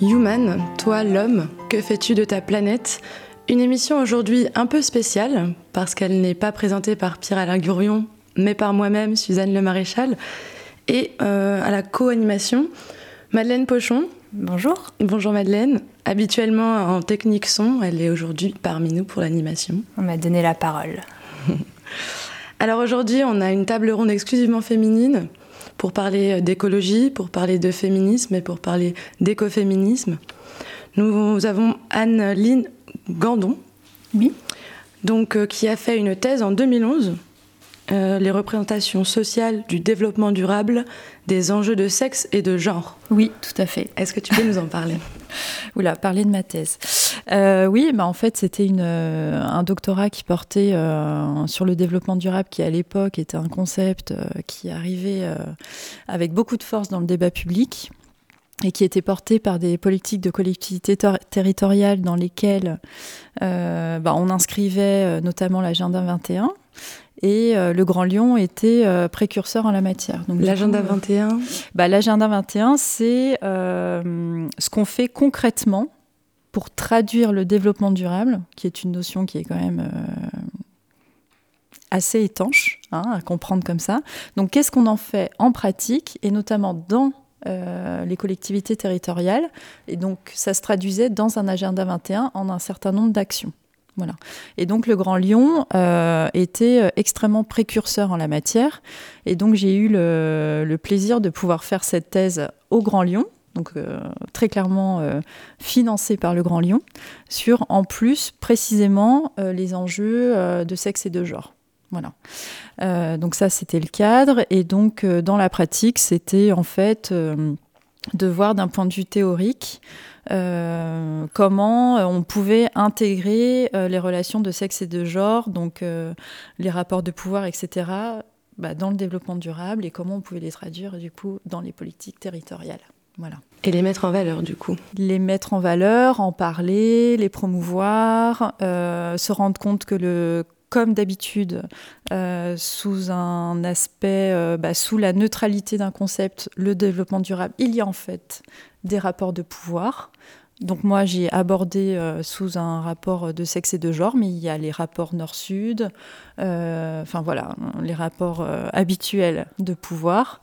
Human, toi l'homme, que fais-tu de ta planète? Une émission aujourd'hui un peu spéciale parce qu'elle n'est pas présentée par Pierre-Alain Gourion mais par moi-même, Suzanne Le Maréchal, et euh, à la co-animation, Madeleine Pochon. Bonjour. Bonjour Madeleine. Habituellement en technique son, elle est aujourd'hui parmi nous pour l'animation. On m'a donné la parole. Alors aujourd'hui, on a une table ronde exclusivement féminine pour parler d'écologie, pour parler de féminisme et pour parler d'écoféminisme. Nous avons Anne-Lyne Gandon. Oui. Donc, euh, qui a fait une thèse en 2011 euh, les représentations sociales du développement durable des enjeux de sexe et de genre. Oui, tout à fait. Est-ce que tu peux nous en parler? Oula, parler de ma thèse. Euh, oui, bah en fait, c'était euh, un doctorat qui portait sur le développement durable, qui à l'époque était un concept qui arrivait avec beaucoup de force dans le débat public et qui était porté par des politiques de collectivités territoriales dans lesquelles bah, on inscrivait notamment l'agenda 21 et euh, le Grand Lyon était euh, précurseur en la matière. L'agenda 21 euh, bah, L'agenda 21, c'est ce qu'on fait concrètement pour traduire le développement durable, qui est une notion qui est quand même assez étanche hein, à comprendre comme ça. Donc qu'est-ce qu'on en fait en pratique, et notamment dans les collectivités territoriales? Et donc, ça se traduisait dans un agenda 21 en un certain nombre d'actions. Voilà. Et donc le Grand Lyon euh, était euh, extrêmement précurseur en la matière. Et donc j'ai eu le, plaisir de pouvoir faire cette thèse au Grand Lyon, donc euh, très clairement financée par le Grand Lyon, sur en plus précisément les enjeux de sexe et de genre. Voilà. donc ça c'était le cadre. Et donc dans la pratique, c'était en fait de voir d'un point de vue théorique euh, comment euh, on pouvait intégrer euh, les relations de sexe et de genre, donc les rapports de pouvoir, etc., bah, dans le développement durable et comment on pouvait les traduire du coup dans les politiques territoriales. Voilà. Et les mettre en valeur du coup Les mettre en valeur, en parler, les promouvoir, se rendre compte que le comme d'habitude, sous un aspect, bah, sous la neutralité d'un concept, le développement durable, il y a en fait des rapports de pouvoir. Donc moi, j'ai abordé euh, sous un rapport de sexe et de genre, mais il y a les rapports nord-sud, euh, enfin voilà, les rapports euh, habituels de pouvoir,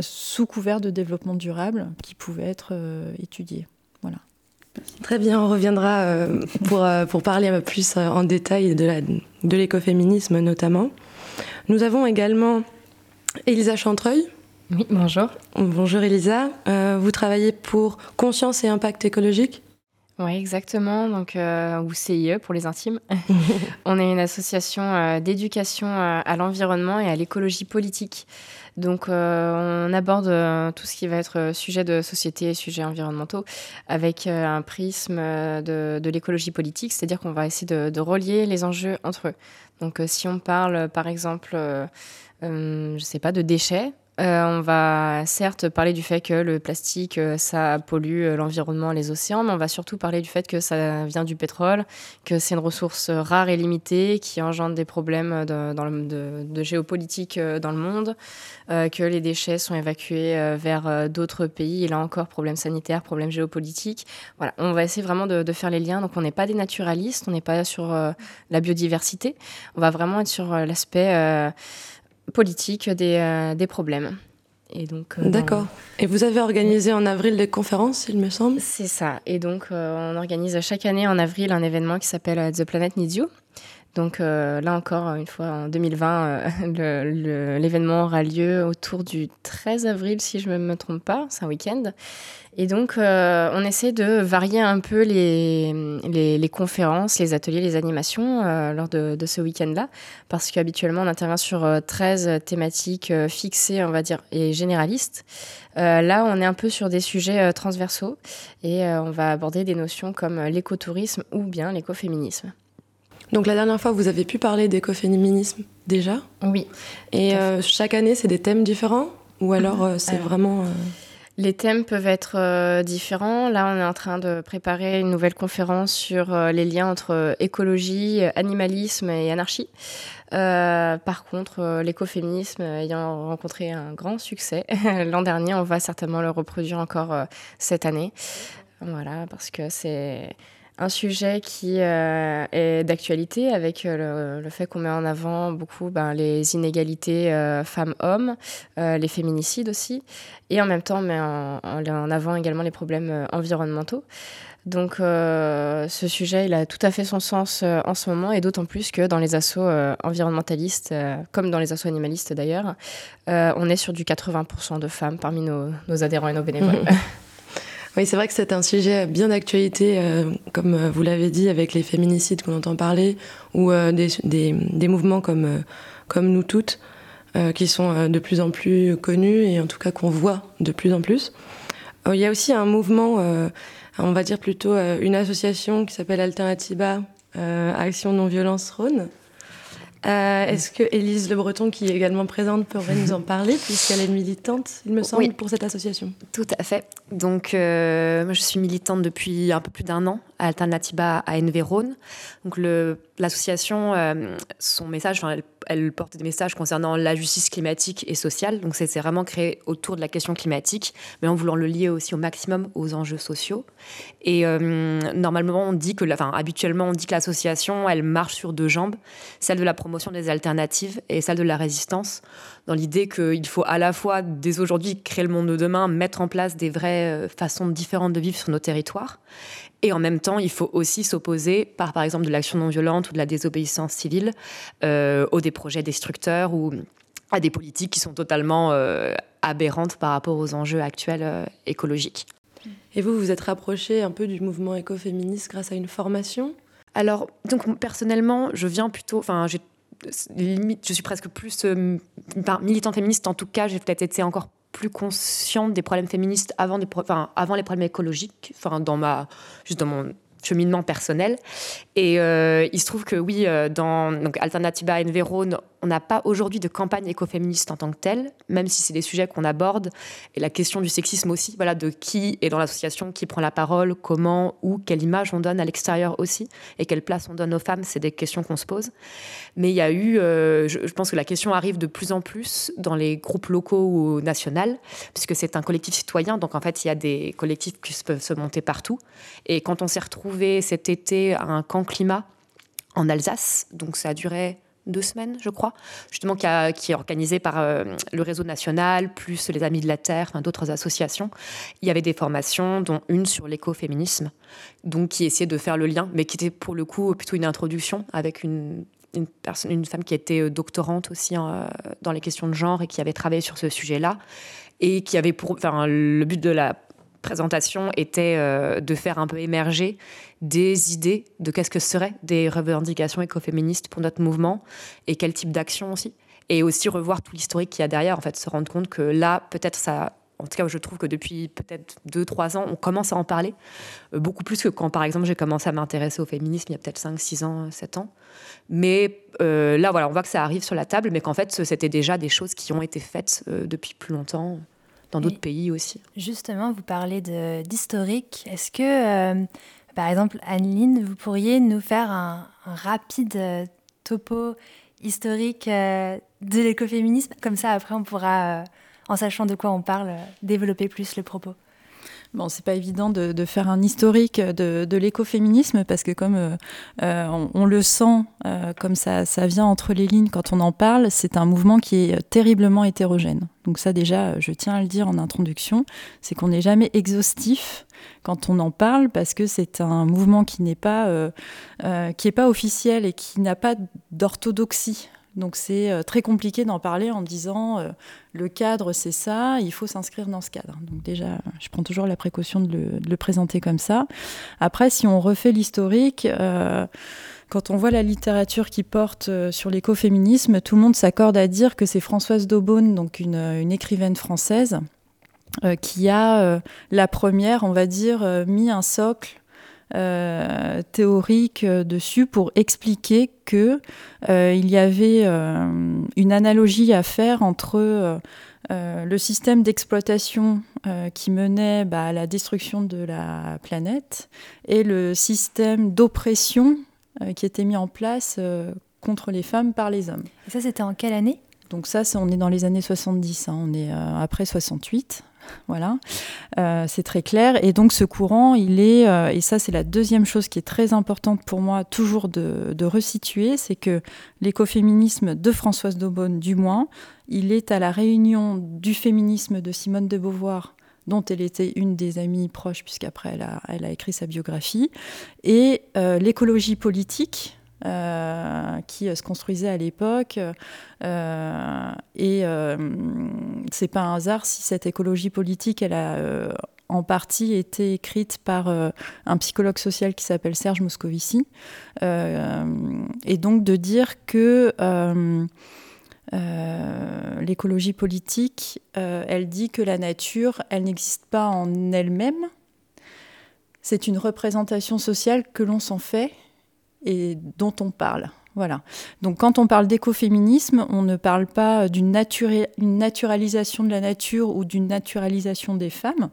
sous couvert de développement durable, qui pouvaient être étudiés. Voilà. Très bien, on reviendra pour, pour parler un peu plus en détail de l'écoféminisme notamment. Nous avons également Elisa Chantreuil, oui, bonjour. Bonjour Elisa. Euh, vous travaillez pour Conscience et Impact écologique Oui, exactement. Donc, euh, ou CIE pour les intimes. On est une association euh, d'éducation à l'environnement et à l'écologie politique. Donc, on aborde tout ce qui va être sujet de société et sujets environnementaux avec un prisme de, l'écologie politique, c'est-à-dire qu'on va essayer de, de, relier les enjeux entre eux. Donc, si on parle, par exemple, je ne sais pas, de déchets, euh, on va certes parler du fait que le plastique, euh, ça pollue euh, l'environnement, les océans, mais on va surtout parler du fait que ça vient du pétrole, que c'est une ressource rare et limitée qui engendre des problèmes de, géopolitique dans le monde, que les déchets sont évacués vers d'autres pays, et là encore, problèmes sanitaires, problèmes géopolitiques. Voilà, on va essayer vraiment de, faire les liens. Donc on n'est pas des naturalistes, on n'est pas sur la biodiversité, on va vraiment être sur l'aspect politique des, euh, des problèmes. Et donc, euh, D'accord. Et vous avez organisé en avril des conférences, il me semble? C'est ça. Et donc, euh, on organise chaque année en avril un événement qui s'appelle The Planet Needs You. Donc là encore, une fois, en 2020, l'événement aura lieu autour du 13 avril, si je ne me trompe pas, c'est un week-end. Et donc, euh, on essaie de varier un peu les, les, conférences, les ateliers, les animations euh, lors de, ce week-end-là, parce qu'habituellement, on intervient sur 13 euh, thématiques fixées, on va dire, et généralistes. là, on est un peu sur des sujets transversaux et on va aborder des notions comme l'écotourisme ou bien l'écoféminisme. Donc la dernière fois, vous avez pu parler d'écoféminisme déjà Oui. Et chaque année, c'est des thèmes différents Ou alors c'est vraiment... Les thèmes peuvent être euh, différents. Là, on est en train de préparer une nouvelle conférence sur euh, les liens entre euh, écologie, animalisme et anarchie. par contre, l'écoféminisme ayant rencontré un grand succès l'an dernier, on va certainement le reproduire encore cette année. Voilà, parce que c'est un sujet qui euh, est d'actualité avec euh, le, fait qu'on met en avant beaucoup ben, les inégalités euh, femmes-hommes, les féminicides aussi, et en même temps on met en, avant également les problèmes environnementaux. Donc ce sujet, il a tout à fait son sens en ce moment, et d'autant plus que dans les assauts environnementalistes, comme dans les assauts animalistes d'ailleurs, on est sur du 80% de femmes parmi nos adhérents et nos bénévoles. Oui, c'est vrai que c'est un sujet bien d'actualité, euh, comme euh, vous l'avez dit, avec les féminicides qu'on entend parler, ou euh, des, mouvements comme, comme Nous Toutes, qui sont de plus en plus connus et en tout cas qu'on voit de plus en plus. Il y a aussi un mouvement, on va dire plutôt une association qui s'appelle Alternativa, Action Non-Violence Rhône, euh, est-ce que Élise Le Breton, qui est également présente, pourrait nous en parler, puisqu'elle est militante, il me semble, pour cette association? Tout à fait. Donc, euh, moi, je suis militante depuis un peu plus d'un an Alternativa à Enverone. Donc, l'association, euh, son message, elle, porte des messages concernant la justice climatique et sociale. Donc, c'est vraiment créé autour de la question climatique, mais en voulant le lier aussi au maximum aux enjeux sociaux. Et normalement, on dit que, enfin, habituellement, on dit que l'association, elle marche sur deux jambes, celle de la promotion des alternatives et celle de la résistance, dans l'idée qu'il faut à la fois, dès aujourd'hui, créer le monde de demain, mettre en place des vraies euh, façons différentes de vivre sur nos territoires. Et en même temps, il faut aussi s'opposer par, par exemple, de l'action non violente ou de la désobéissance civile euh, aux des projets destructeurs ou à des politiques qui sont totalement euh, aberrantes par rapport aux enjeux actuels écologiques. Et vous, vous êtes rapproché un peu du mouvement écoféministe grâce à une formation? Alors, donc personnellement, je viens plutôt, enfin, j'ai je suis presque plus euh, militante féministe. En tout cas, j'ai peut-être été encore plus consciente des problèmes féministes avant, avant les problèmes écologiques, enfin, dans, ma, juste dans mon cheminement personnel. Et euh, il se trouve que oui, euh, dans donc Alternativa Enverone, on n'a pas aujourd'hui de campagne écoféministe en tant que telle, même si c'est des sujets qu'on aborde. Et la question du sexisme aussi, voilà, de qui est dans l'association, qui prend la parole, comment, où, quelle image on donne à l'extérieur aussi, et quelle place on donne aux femmes, c'est des questions qu'on se pose. Mais il y a eu, euh, je, pense que la question arrive de plus en plus dans les groupes locaux ou nationaux, puisque c'est un collectif citoyen, donc en fait il y a des collectifs qui peuvent se monter partout. Et quand on s'est retrouvé cet été à un camp climat en Alsace, donc ça a duré deux semaines, je crois, justement qui, est organisé par euh, le réseau national, plus les Amis de la Terre, enfin, d'autres associations. Il y avait des formations, dont une sur l'écoféminisme, donc qui essayait de faire le lien, mais qui était pour le coup plutôt une introduction avec une, une, personne, une femme qui était euh, doctorante aussi euh, dans les questions de genre et qui avait travaillé sur ce sujet-là, et qui avait pour, enfin, le but de la présentation était euh, de faire un peu émerger des idées de qu'est-ce que seraient des revendications écoféministes pour notre mouvement et quel type d'action aussi. Et aussi revoir tout l'historique qu'il y a derrière, en fait, se rendre compte que là, peut-être ça, en tout cas, je trouve que depuis peut-être 2-3 ans, on commence à en parler. Euh, beaucoup plus que quand, par exemple, j'ai commencé à m'intéresser au féminisme il y a peut-être 5, 6 ans, 7 ans. Mais euh, là, voilà, on voit que ça arrive sur la table, mais qu'en fait, c'était déjà des choses qui ont été faites depuis plus longtemps dans d'autres pays aussi. Justement, vous parlez d'historique. Est-ce que, euh, par exemple, Anneline, vous pourriez nous faire un, rapide euh, topo historique euh, de l'écoféminisme? Comme ça, après, on pourra, en sachant de quoi on parle, développer plus le propos. Bon, c'est pas évident de, faire un historique de, l'écoféminisme parce que comme euh, euh, on, le sent, euh, comme ça, ça vient entre les lignes quand on en parle, c'est un mouvement qui est terriblement hétérogène. Donc ça déjà, je tiens à le dire en introduction, c'est qu'on n'est jamais exhaustif quand on en parle parce que c'est un mouvement qui n'est pas, qui est pas officiel et qui n'a pas d'orthodoxie. Donc c'est euh, très compliqué d'en parler en disant euh, le cadre c'est ça, il faut s'inscrire dans ce cadre. Donc déjà, je prends toujours la précaution de le, présenter comme ça. Après, si on refait l'historique, euh, quand on voit la littérature qui porte sur l'écoféminisme, tout le monde s'accorde à dire que c'est Françoise d'Aubonne, donc une, écrivaine française, qui a la première, on va dire, mis un socle théorique euh, dessus pour expliquer que euh, il y avait une analogie à faire entre le système d'exploitation qui menait bah, à la destruction de la planète et le système d'oppression qui était mis en place contre les femmes par les hommes. Ça, c'était en quelle année? Donc ça, on est dans les années 70, hein. on est après 68. Voilà, euh, c'est très clair. Et donc ce courant, il est, euh, et ça c'est la deuxième chose qui est très importante pour moi toujours de, resituer, c'est que l'écoféminisme de Françoise Daubonne, du moins, il est à la réunion du féminisme de Simone de Beauvoir dont elle était une des amies proches, puisqu'après elle a, écrit sa biographie, et euh, l'écologie politique, euh, qui euh, se construisait à l'époque. Euh, et c'est pas un hasard si cette écologie politique, elle a en partie été écrite par un psychologue social qui s'appelle Serge Moscovici. et donc de dire que l'écologie politique, elle dit que la nature, elle n'existe pas en elle-même. C'est une représentation sociale que l'on s'en fait et dont on parle. Voilà. Donc quand on parle d'écoféminisme, on ne parle pas d'une naturalisation de la nature ou d'une naturalisation des femmes.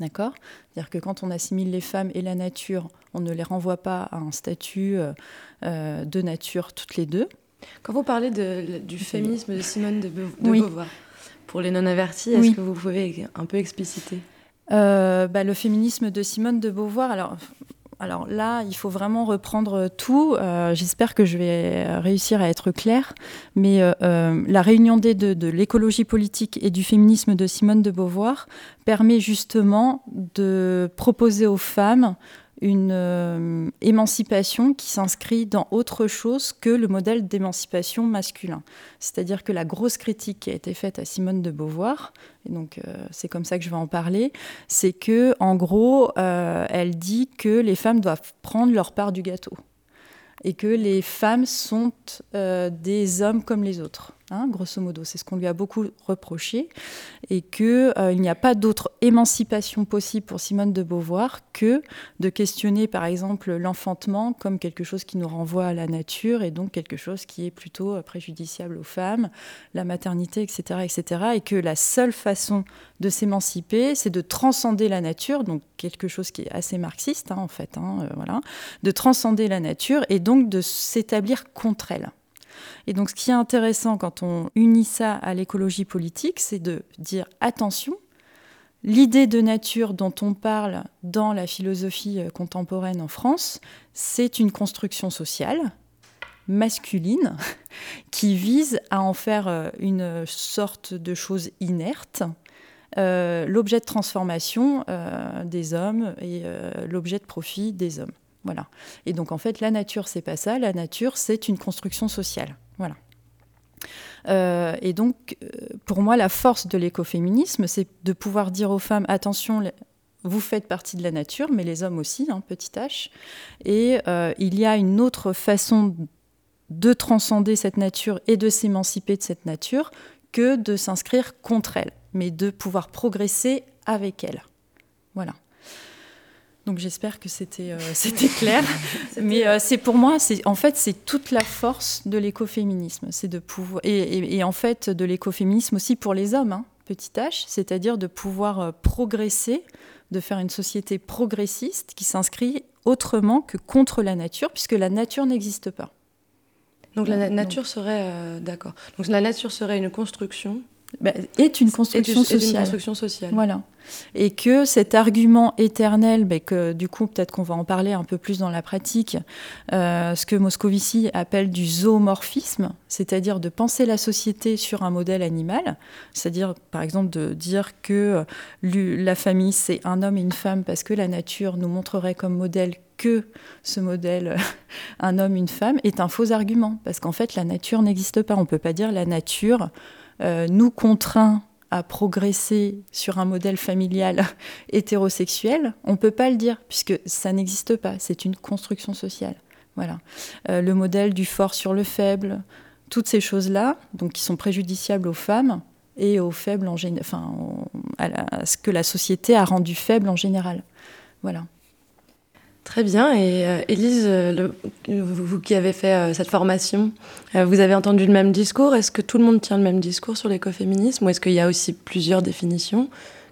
D'accord? C'est-à-dire que quand on assimile les femmes et la nature, on ne les renvoie pas à un statut euh, euh, de nature toutes les deux. Quand vous parlez du féminisme de Simone de, Beauvoir, pour les non-avertis, est-ce que vous pouvez un peu expliciter? Euh, bah, le féminisme de Simone de Beauvoir, alors alors là, il faut vraiment reprendre tout. Euh, j'espère que je vais réussir à être claire. Mais euh, euh, la réunion des deux, de l'écologie politique et du féminisme de Simone de Beauvoir, permet justement de proposer aux femmes une euh, émancipation qui s'inscrit dans autre chose que le modèle d'émancipation masculin. C'est-à-dire que la grosse critique qui a été faite à Simone de Beauvoir, et donc euh, c'est comme ça que je vais en parler, c'est que en gros, euh, elle dit que les femmes doivent prendre leur part du gâteau et que les femmes sont des hommes comme les autres. Hein, grosso modo. C'est ce qu'on lui a beaucoup reproché, et qu'il euh, n'y a pas d'autre émancipation possible pour Simone de Beauvoir que de questionner, par exemple, l'enfantement comme quelque chose qui nous renvoie à la nature, et donc quelque chose qui est plutôt euh, préjudiciable aux femmes, la maternité, etc., etc., et que la seule façon de s'émanciper, c'est de transcender la nature, donc quelque chose qui est assez marxiste, hein, en fait, hein, euh, voilà, de transcender la nature, et donc de s'établir contre elle. Et donc ce qui est intéressant quand on unit ça à l'écologie politique, c'est de dire attention, l'idée de nature dont on parle dans la philosophie euh, contemporaine en France, c'est une construction sociale masculine qui vise à en faire euh, une sorte de chose inerte, euh, l'objet de transformation des hommes et l'objet de profit des hommes. Voilà. Et donc en fait, la nature, c'est pas ça. La nature, c'est une construction sociale. Voilà. Euh, et donc, euh, pour moi, la force de l'écoféminisme, c'est de pouvoir dire aux femmes attention, vous faites partie de la nature, mais les hommes aussi, hein, petit h. Et euh, il y a une autre façon de transcender cette nature et de s'émanciper de cette nature que de s'inscrire contre elle, mais de pouvoir progresser avec elle. Voilà. Donc j'espère que c'était euh, c'était clair. Mais euh, c'est pour moi, c'est en fait c'est toute la force de l'écoféminisme, c'est de pouvoir et, et, en fait de l'écoféminisme aussi pour les hommes, hein, petit h, c'est-à-dire de pouvoir euh, progresser, de faire une société progressiste qui s'inscrit autrement que contre la nature, puisque la nature n'existe pas. Donc la nature serait d'accord. Donc la nature serait une construction bah, est une construction sociale. Une construction sociale. Voilà. Et que cet argument éternel, bah, que du coup peut-être qu'on va en parler un peu plus dans la pratique, euh, ce que Moscovici appelle du zoomorphisme, c'est-à-dire de penser la société sur un modèle animal, c'est-à-dire par exemple de dire que la famille c'est un homme et une femme parce que la nature nous montrerait comme modèle que ce modèle un homme, une femme, est un faux argument. Parce qu'en fait, la nature n'existe pas. On ne peut pas dire la nature euh, nous contraint à progresser sur un modèle familial hétérosexuel. On ne peut pas le dire, puisque ça n'existe pas. C'est une construction sociale. Voilà. Euh, le modèle du fort sur le faible, toutes ces choses-là, donc qui sont préjudiciables aux femmes et aux faibles en enfin, à ce que la société a rendu faible en général. Voilà. Très bien. Et euh, Élise, euh, vous, qui avez fait euh, cette formation, vous avez entendu le même discours. Est-ce que tout le monde tient le même discours sur l'écoféminisme ou est-ce qu'il y a aussi plusieurs définitions?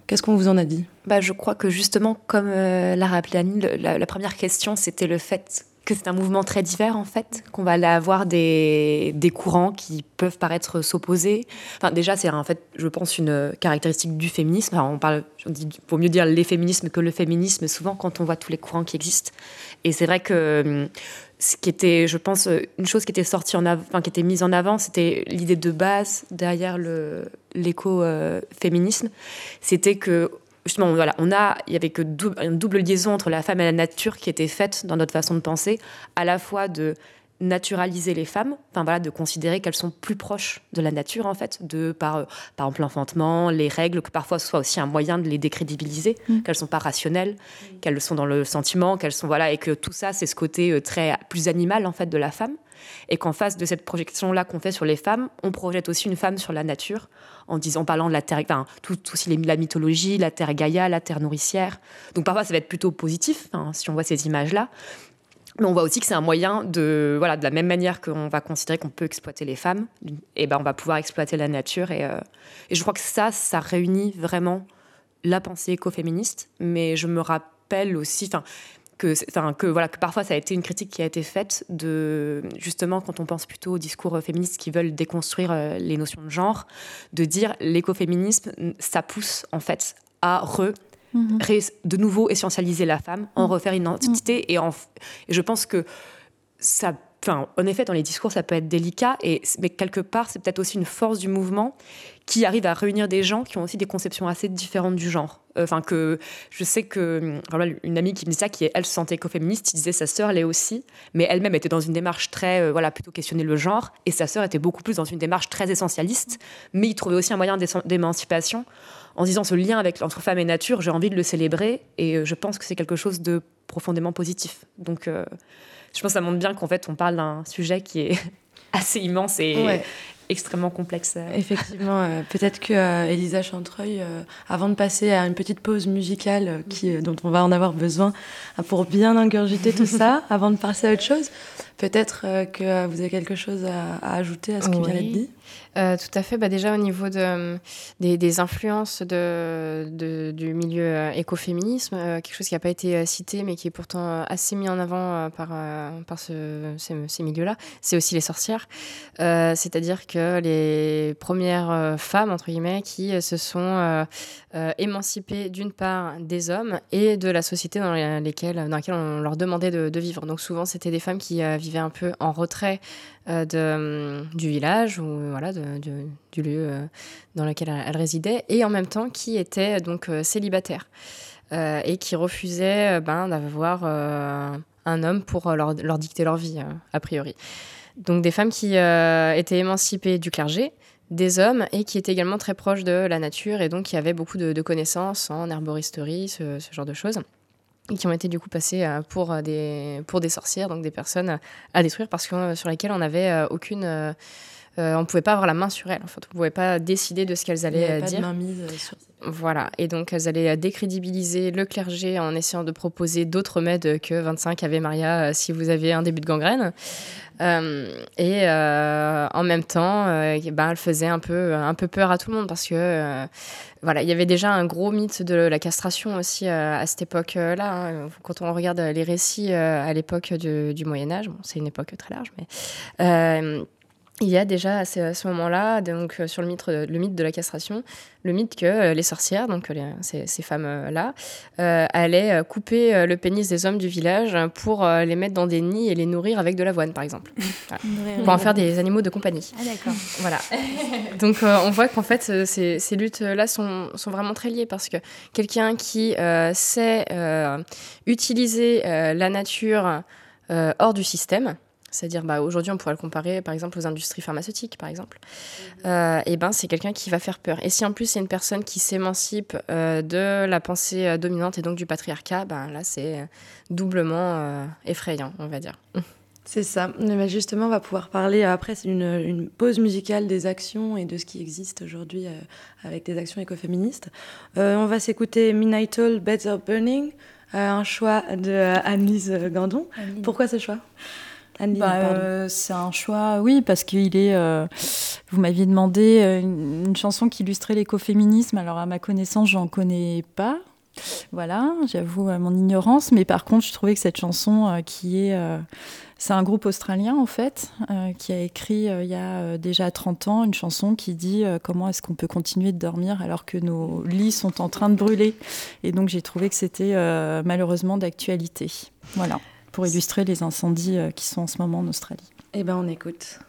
Qu'est-ce qu'on vous en a dit? Bah, Je crois que justement, comme l'a rappelé Annie, la, première question, c'était le fait que c'est un mouvement très divers en fait, qu'on va aller avoir des, courants qui peuvent paraître s'opposer. Enfin, déjà, c'est en fait, je pense, une caractéristique du féminisme. on parle, il vaut mieux dire les féminismes que le féminisme, souvent quand on voit tous les courants qui existent. Et c'est vrai que hum, ce qui était, je pense, une chose qui était sortie enfin, qui était mise en avant, c'était l'idée de base derrière l'éco-féminisme. c'était que justement, on a, il y avait que une double liaison entre la femme et la nature qui était faite dans notre façon de penser, à la fois de naturaliser les femmes, enfin voilà, de considérer qu'elles sont plus proches de la nature en fait, de par euh, par exemple l'enfantement, les règles, que parfois ce soit aussi un moyen de les décrédibiliser, mm. qu'elles sont pas rationnelles, qu'elles sont dans le sentiment, qu'elles sont voilà, et que tout ça c'est ce côté euh, très plus animal en fait de la femme, et qu'en face de cette projection là qu'on fait sur les femmes, on projette aussi une femme sur la nature en disant, parlant de la terre, enfin, tout, aussi la mythologie, la terre Gaïa, la terre nourricière. Donc parfois, ça va être plutôt positif, hein, si on voit ces images-là. Mais on voit aussi que c'est un moyen de, voilà, de la même manière qu'on va considérer qu'on peut exploiter les femmes, et ben on va pouvoir exploiter la nature. Et, euh, et je crois que ça, ça réunit vraiment la pensée écoféministe. Mais je me rappelle aussi, enfin, que, que, voilà, que parfois ça a été une critique qui a été faite de justement quand on pense plutôt aux discours féministes qui veulent déconstruire euh, les notions de genre, de dire l'écoféminisme, ça pousse en fait à re mhm. de nouveau essentialiser la femme, en mhm. refaire une identité et, en, et je pense que ça Enfin, en effet, dans les discours, ça peut être délicat, et, mais quelque part, c'est peut-être aussi une force du mouvement qui arrive à réunir des gens qui ont aussi des conceptions assez différentes du genre. Euh, enfin, que je sais que une amie qui me dit ça, qui elle se sentait écoféministe, disait sa sœur l'est aussi, mais elle-même était dans une démarche très, euh, voilà, plutôt questionner le genre, et sa sœur était beaucoup plus dans une démarche très essentialiste, mais il trouvait aussi un moyen d'émancipation en disant ce lien avec entre femme et nature, j'ai envie de le célébrer, et euh, je pense que c'est quelque chose de profondément positif. Donc je pense que ça montre bien qu'en fait, on parle d'un sujet qui est assez immense et extrêmement complexe. Effectivement, euh, peut-être que euh, Elisa Chantreuil, euh, avant de passer à une petite pause musicale qui, dont on va en avoir besoin pour bien ingurgiter tout ça, avant de passer à autre chose, peut-être que vous avez quelque chose à, ajouter à ce qui vient d'être dit? Euh, tout à fait. Bah, déjà, au niveau de, des, influences de, du milieu euh, écoféminisme, euh, quelque chose qui n'a pas été cité, mais qui est pourtant assez mis en avant par, par ce, ces, milieux-là, c'est aussi les sorcières. C'est-à-dire que les premières femmes, entre guillemets, qui se sont émancipées d'une part des hommes et de la société dans, lesquelles, dans laquelle on leur demandait de, de vivre. Donc souvent, c'était des femmes qui vivaient un peu en retrait euh, de, euh, du village ou euh, voilà, de, du lieu dans lequel elle, résidait, et en même temps qui était donc célibataire et qui refusait ben, d'avoir un homme pour leur, leur, dicter leur vie, a priori. Donc des femmes qui étaient émancipées du clergé, des hommes et qui étaient également très proches de la nature et donc qui avaient beaucoup de, connaissances en herboristerie, ce, ce genre de choses qui ont été du coup passées euh, pour euh, des, pour des sorcières, donc des personnes à détruire parce que, euh, sur lesquelles on n'avait aucune... on ne pouvait pas avoir la main sur elles. En fait, on ne pouvait pas décider de ce qu'elles allaient Il dire. Pas de main mise sur voilà, et donc elles allaient décrédibiliser le clergé en essayant de proposer d'autres remèdes que 25 Ave Maria si vous avez un début de gangrène. et en même temps, ben, elle faisait un peu, un peu peur à tout le monde parce que voilà, il y avait déjà un gros mythe de la castration aussi euh, à cette époque-là. Hein. Quand on regarde les récits euh, à l'époque du, Moyen Âge, bon, c'est une époque très large, mais euh, il y a déjà à ce, moment-là, donc euh, sur le mythe, le mythe de la castration, le mythe que euh, les sorcières, donc ces, femmes-là, allaient couper le pénis des hommes du village pour les mettre dans des nids et les nourrir avec de l'avoine, par exemple. pour en faire des animaux de compagnie. Ah d'accord. Voilà. donc on voit qu'en fait, ces, ces luttes-là sont, sont, vraiment très liées parce que quelqu'un qui sait utiliser la nature hors du système, c'est-à-dire, bah, aujourd'hui, on pourrait le comparer, par exemple, aux industries pharmaceutiques, par exemple. Mhm. Euh, et ben, c'est quelqu'un qui va faire peur. Et si en plus c'est une personne qui s'émancipe euh, de la pensée euh, dominante et donc du patriarcat, ben là, c'est doublement effrayant, on va dire. C'est ça. Mais justement, on va pouvoir parler après une, une pause musicale des actions et de ce qui existe aujourd'hui avec des actions écoféministes. on va s'écouter Midnight All Better Burning, un choix de Annelise Gandon. Pourquoi ce choix? Bah, euh, c'est un choix, oui, parce qu'il est. Euh, vous m'aviez demandé euh, une, chanson qui illustrait l'écoféminisme. Alors, à ma connaissance, j'en connais pas. Voilà, j'avoue mon ignorance. Mais par contre, je trouvais que cette chanson, qui est. c'est un groupe australien, en fait, qui a écrit il y a déjà 30 ans une chanson qui dit comment est-ce qu'on peut continuer de dormir alors que nos lits sont en train de brûler. Et donc, j'ai trouvé que c'était malheureusement d'actualité. Voilà pour illustrer les incendies euh, qui sont en ce moment en Australie. Eh bien, on écoute.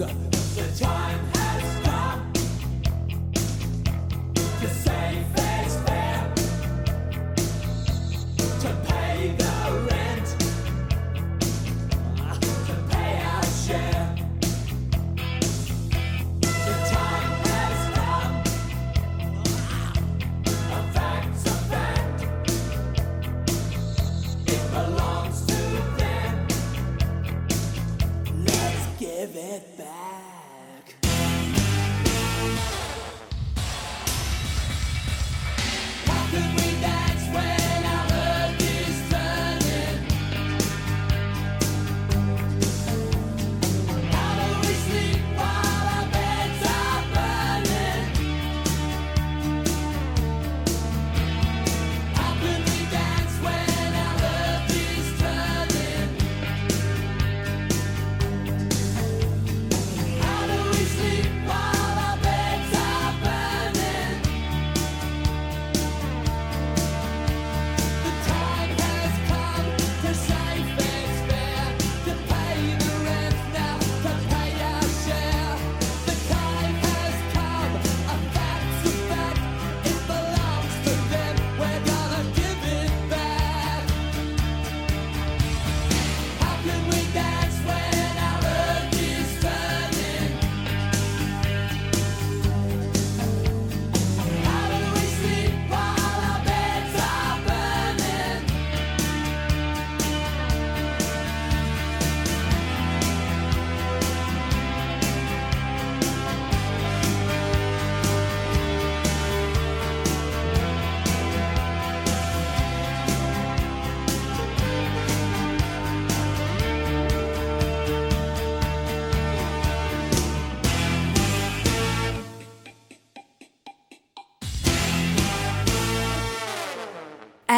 Ibiza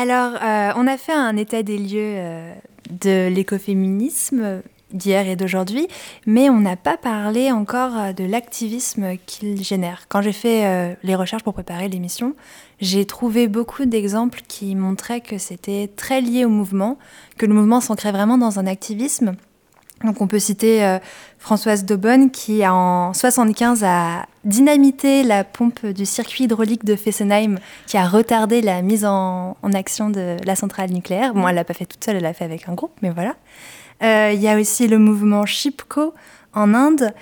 Alors, on a fait un état des lieux de l'écoféminisme d'hier et d'aujourd'hui, mais on n'a pas parlé encore euh, de l'activisme qu'il génère. Quand j'ai fait euh, les recherches pour préparer l'émission, j'ai trouvé beaucoup d'exemples qui montraient que c'était très lié au mouvement, que le mouvement s'ancrait vraiment dans un activisme. Donc on peut citer euh, Françoise Daubonne qui en 75 a dynamité la pompe du circuit hydraulique de Fessenheim qui a retardé la mise en, action de la centrale nucléaire. Bon, elle l'a pas fait toute seule, elle l'a fait avec un groupe, mais voilà. Euh, il y a aussi le mouvement Shipko en Inde,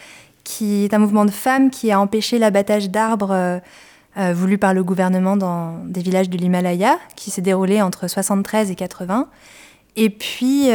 qui est un mouvement de femmes qui a empêché l'abattage d'arbres euh, euh, voulu par le gouvernement dans des villages de l'Himalaya, qui s'est déroulé entre 73 et 80. Et puis,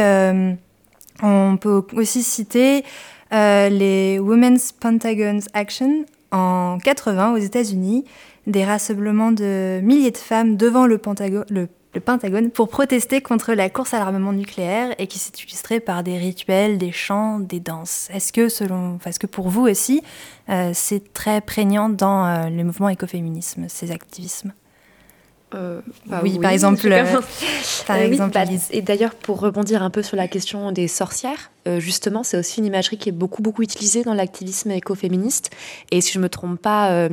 on peut aussi citer les Women's Pentagons Action en 80 aux États-Unis, des rassemblements de milliers de femmes devant le, Pentagone, pour protester contre la course à l'armement nucléaire et qui s'est illustrée par des rituels, des chants, des danses. Est-ce que, selon, est-ce que pour vous aussi, euh, c'est très prégnant dans euh, le mouvement écoféminisme, ces activismes? Euh, bah oui, par exemple. Euh, par euh, exemple bah, et d'ailleurs, pour rebondir un peu sur la question des sorcières, justement, c'est aussi une imagerie qui est beaucoup, beaucoup utilisée dans l'activisme écoféministe. Et si je ne me trompe pas,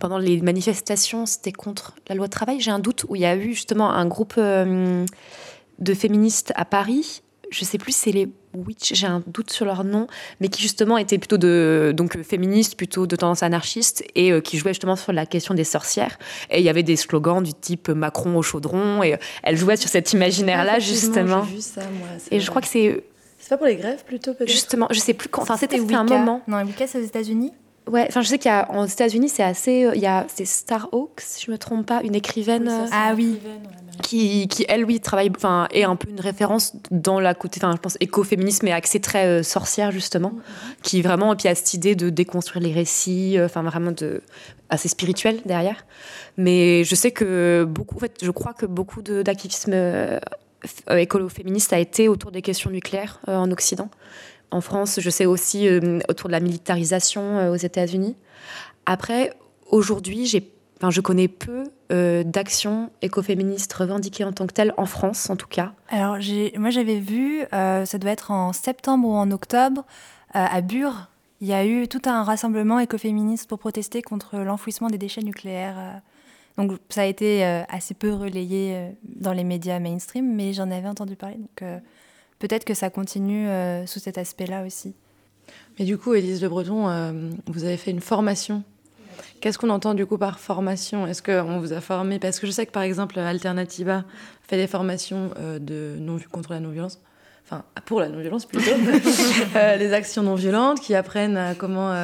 pendant les manifestations, c'était contre la loi de travail, j'ai un doute, où il y a eu justement un groupe de féministes à Paris je sais plus, c'est les Witch, j'ai un doute sur leur nom, mais qui justement étaient plutôt de donc féministes, plutôt de tendance anarchiste, et euh, qui jouaient justement sur la question des sorcières. Et il y avait des slogans du type Macron au chaudron, et euh, elle jouait sur cet imaginaire-là justement. Vu ça, moi, et je crois que c'est c'est pas pour les grèves plutôt peut-être? Justement, je sais plus quand. Enfin, c'était un moment. Non, Wicca, c'est aux États-Unis? Ouais, enfin je sais qu'aux États-Unis c'est assez, euh, il y a c'est Star Hawks, si je me trompe pas, une écrivaine. ah oui. Qui, qui, elle oui travaille, enfin est un peu une référence dans la côté, enfin je pense écoféminisme et accès très euh, sorcière justement, mm-hmm. qui vraiment et puis a cette idée de déconstruire les récits, euh, enfin vraiment de assez spirituel derrière. Mais je sais que beaucoup, en fait, je crois que beaucoup d'activisme écolo-féministe a été autour des questions nucléaires en Occident en France, je sais aussi euh, autour de la militarisation euh, aux États-Unis. Après, aujourd'hui, j'ai, enfin, je connais peu euh, d'actions écoféministes revendiquées en tant que telles, en France en tout cas. Alors, moi j'avais vu, ça doit être en septembre ou en octobre, à Bure, il y a eu tout un rassemblement écoféministe pour protester contre l'enfouissement des déchets nucléaires. Donc ça a été assez peu relayé dans les médias mainstream, mais j'en avais entendu parler. Peut-être que ça continue euh, sous cet aspect-là aussi. Mais du coup, Élise Le Breton, euh, vous avez fait une formation. Qu'est-ce qu'on entend du coup par formation? Est-ce qu'on vous a formé? Parce que je sais que par exemple, Alternativa fait des formations euh, de non, contre la non-violence enfin pour la non-violence plutôt, les actions non violentes qui apprennent à comment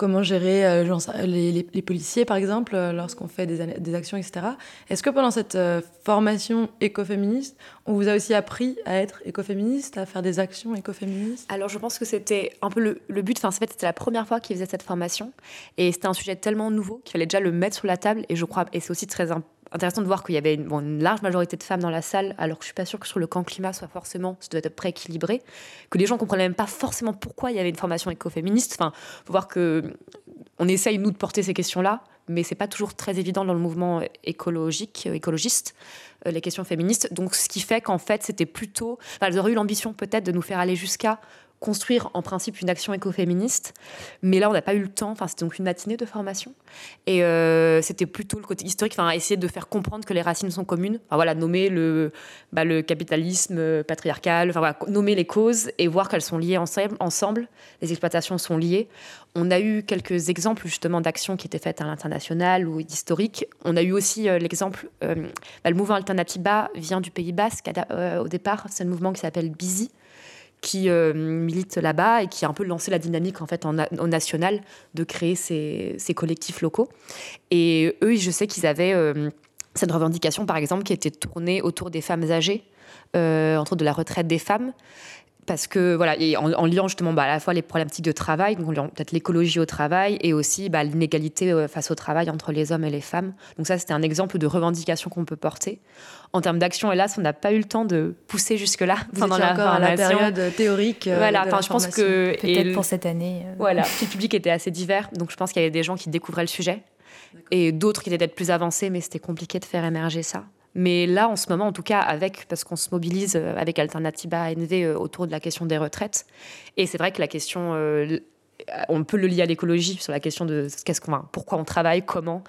comment gérer euh, les, policiers, par exemple, euh, lorsqu'on fait des, actions, etc. Est-ce que pendant cette euh, formation écoféministe, on vous a aussi appris à être écoféministe, à faire des actions écoféministes? Alors, je pense que c'était un peu le, but. Enfin, en fait, c'était la première fois qu'ils faisaient cette formation. Et c'était un sujet tellement nouveau qu'il fallait déjà le mettre sur la table. Et je crois, et c'est aussi très important intéressant de voir qu'il y avait une, large majorité de femmes dans la salle, alors que je suis pas sûre que sur le camp climat soit forcément, ça doit être prééquilibré, que les gens comprenaient même pas forcément pourquoi il y avait une formation écoféministe. Enfin, faut voir que on essaye nous de porter ces questions-là, mais c'est pas toujours très évident dans le mouvement écologique, euh, écologiste, euh, les questions féministes. Donc, ce qui fait qu'en fait, c'était plutôt, enfin, elles auraient eu l'ambition peut-être de nous faire aller jusqu'à construire en principe une action écoféministe. Mais là, on n'a pas eu le temps. Enfin, c'était donc une matinée de formation. Et euh, c'était plutôt le côté historique, enfin, essayer de faire comprendre que les racines sont communes. Enfin, voilà, nommer le, bah, capitalisme patriarcal, enfin, nommer les causes et voir qu'elles sont liées ensemble, ensemble. Les exploitations sont liées. On a eu quelques exemples justement d'actions qui étaient faites à l'international ou historiques. On a eu aussi euh, l'exemple, euh, bah, le mouvement Alternativa vient du Pays Basque au départ. C'est un mouvement qui s'appelle Busy qui euh, milite là-bas et qui a un peu lancé la dynamique en fait en, au national de créer ces, collectifs locaux. Et eux, je sais qu'ils avaient euh, cette revendication, par exemple, qui était tournée autour des femmes âgées, euh, entre de la retraite des femmes parce que voilà, et en, liant justement bah, à la fois les problématiques de travail, donc peut-être l'écologie au travail, et aussi bah, l'inégalité euh, face au travail entre les hommes et les femmes. Donc ça, c'était un exemple de revendication qu'on peut porter. En termes d'action, hélas, on n'a pas eu le temps de pousser jusque-là pendant la, encore à la période théorique. Euh, voilà, enfin, je pense que peut-être pour cette année. Euh. Voilà, le public était assez divers, donc je pense qu'il y avait des gens qui découvraient le sujet et d'autres qui étaient peut-être plus avancés, mais c'était compliqué de faire émerger ça. Mais là, en ce moment, en tout cas, avec, parce qu'on se mobilise avec Alternativa ANV autour de la question des retraites. Et c'est vrai que la question euh, on peut le lier à l'écologie sur la question de qu'est-ce qu'on, pourquoi on travaille, comment,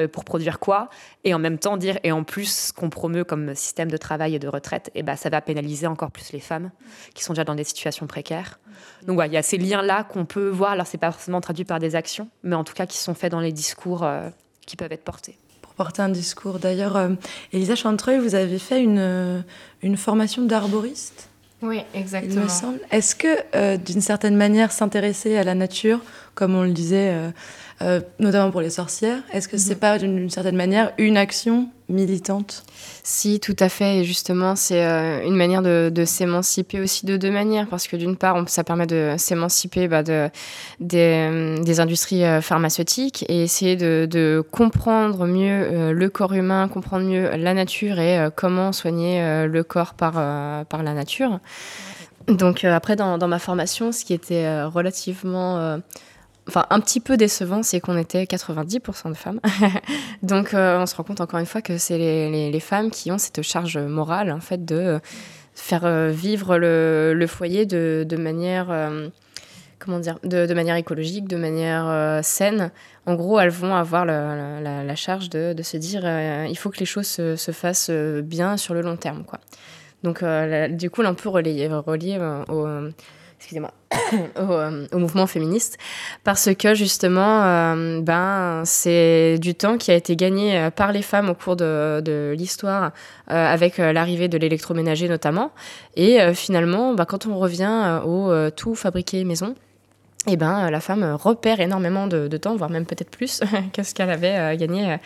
euh, pour produire quoi, et en même temps dire et en plus ce qu'on promeut comme système de travail et de retraite, et eh ben ça va pénaliser encore plus les femmes qui sont déjà dans des situations précaires. Donc voilà, il y a ces liens là qu'on peut voir. Alors c'est pas forcément traduit par des actions, mais en tout cas qui sont faits dans les discours euh, qui peuvent être portés porter un discours. D'ailleurs, Elisa Chantreuil, vous avez fait une, une formation d'arboriste oui, exactement. Il me semble. Est-ce que, euh, d'une certaine manière, s'intéresser à la nature, comme on le disait, euh, euh, notamment pour les sorcières, est-ce que c'est mhm. pas, d'une certaine manière, une action militante? Si, tout à fait. Et justement, c'est une manière de, s'émanciper aussi de deux manières. Parce que d'une part, ça permet de s'émanciper bah, de, des, industries pharmaceutiques et essayer de, de comprendre mieux le corps humain, comprendre mieux la nature et comment soigner le corps par, par la nature. Donc après, dans, dans, ma formation, ce qui était relativement enfin un petit peu décevant, c'est qu'on était 90% de femmes. Donc euh, on se rend compte encore une fois que c'est les, femmes qui ont cette charge morale en fait de faire euh, vivre le, foyer de, manière euh, comment dire de, manière écologique, de manière saine. En gros, elles vont avoir la, charge de, se dire il faut que les choses se, se, fassent bien sur le long terme quoi. Donc du coup, on peut relier, relier au excusez-moi, euh, au, mouvement féministe, parce que justement, euh, ben, c'est du temps qui a été gagné euh, par les femmes au cours de, l'histoire, avec l'arrivée de l'électroménager notamment. Et finalement, ben, quand on revient au tout fabriqué maison, eh ben, la femme repère énormément de, de temps, voire même peut-être plus que ce qu'elle avait gagné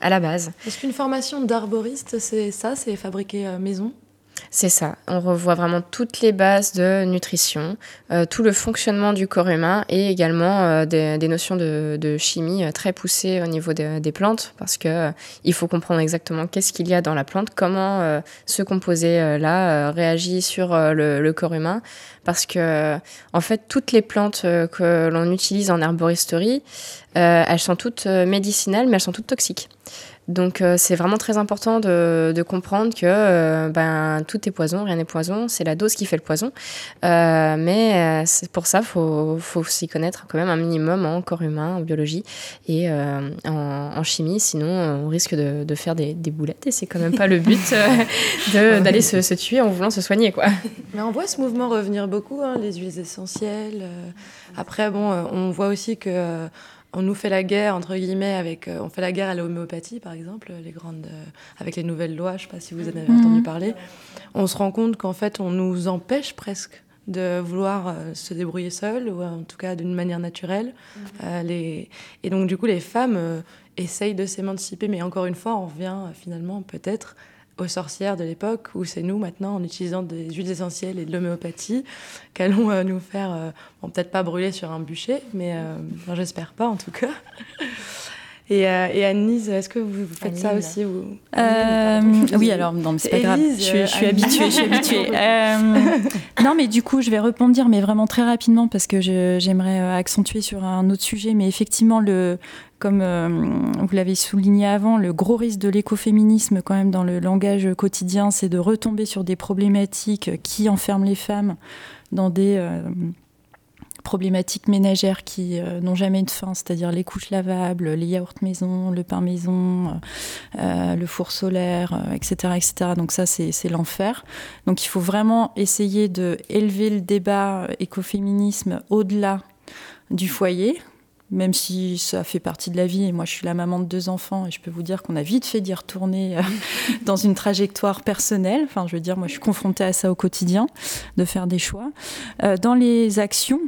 à la base. Est-ce qu'une formation d'arboriste, c'est ça, c'est fabriquer maison? C'est ça. On revoit vraiment toutes les bases de nutrition, euh, tout le fonctionnement du corps humain et également euh, des, notions de, chimie euh, très poussées au niveau des plantes parce que il faut comprendre exactement qu'est-ce qu'il y a dans la plante, comment ce composé-là réagit sur le, le, corps humain. Parce que, en fait, toutes les plantes que l'on utilise en herboristerie, elles sont toutes médicinales, mais elles sont toutes toxiques. Donc euh, c'est vraiment très important de, de comprendre que euh, ben, tout est poison, rien n'est poison, c'est la dose qui fait le poison. Euh, mais c'est pour ça, il faut, faut s'y connaître quand même un minimum en corps humain, en biologie et en, en, chimie, sinon on risque de, de faire des, des, boulettes et c'est quand même pas le but d'aller se, se, tuer en voulant se soigner. Quoi. Mais on voit ce mouvement revenir beaucoup, hein, les huiles essentielles. Après, bon, on voit aussi que on nous fait la guerre entre guillemets avec euh, on fait la guerre à l'homéopathie par exemple les grandes euh, avec les nouvelles lois je sais pas si vous en avez mhm. entendu parler on se rend compte qu'en fait on nous empêche presque de vouloir euh, se débrouiller seul ou en tout cas d'une manière naturelle mhm. les... et donc du coup les femmes essayent de s'émanciper mais encore une fois on revient finalement peut-être aux sorcières de l'époque, où c'est nous maintenant, en utilisant des huiles essentielles et de l'homéopathie, qu'allons euh, nous faire, euh, bon, peut-être pas brûler sur un bûcher, mais euh, j'espère pas en tout cas. Et, et Annelise, est-ce que vous, faites ça aussi ou... Oui, alors, non, c'est pas grave, je, je, suis habituée, je suis habituée. non, mais du coup, je vais répondre, mais vraiment très rapidement, parce que j'aimerais accentuer sur un autre sujet, mais effectivement, le, comme euh, vous l'avez souligné avant, le gros risque de l'écoféminisme quand même dans le langage quotidien, c'est de retomber sur des problématiques qui enferment les femmes dans des euh, problématiques ménagères qui euh, n'ont jamais de fin, c'est-à-dire les couches lavables, les yaourts maison, le pain maison, le four solaire, etc., etc. Donc ça, c'est l'enfer. Donc il faut vraiment essayer de élever le débat écoféminisme au-delà du foyer, même si ça fait partie de la vie. Moi, je suis la maman de deux enfants et je peux vous dire qu'on a vite fait d'y retourner euh, dans une trajectoire personnelle. Enfin, je veux dire, moi, je suis confrontée à ça au quotidien, de faire des choix. Euh, dans les actions,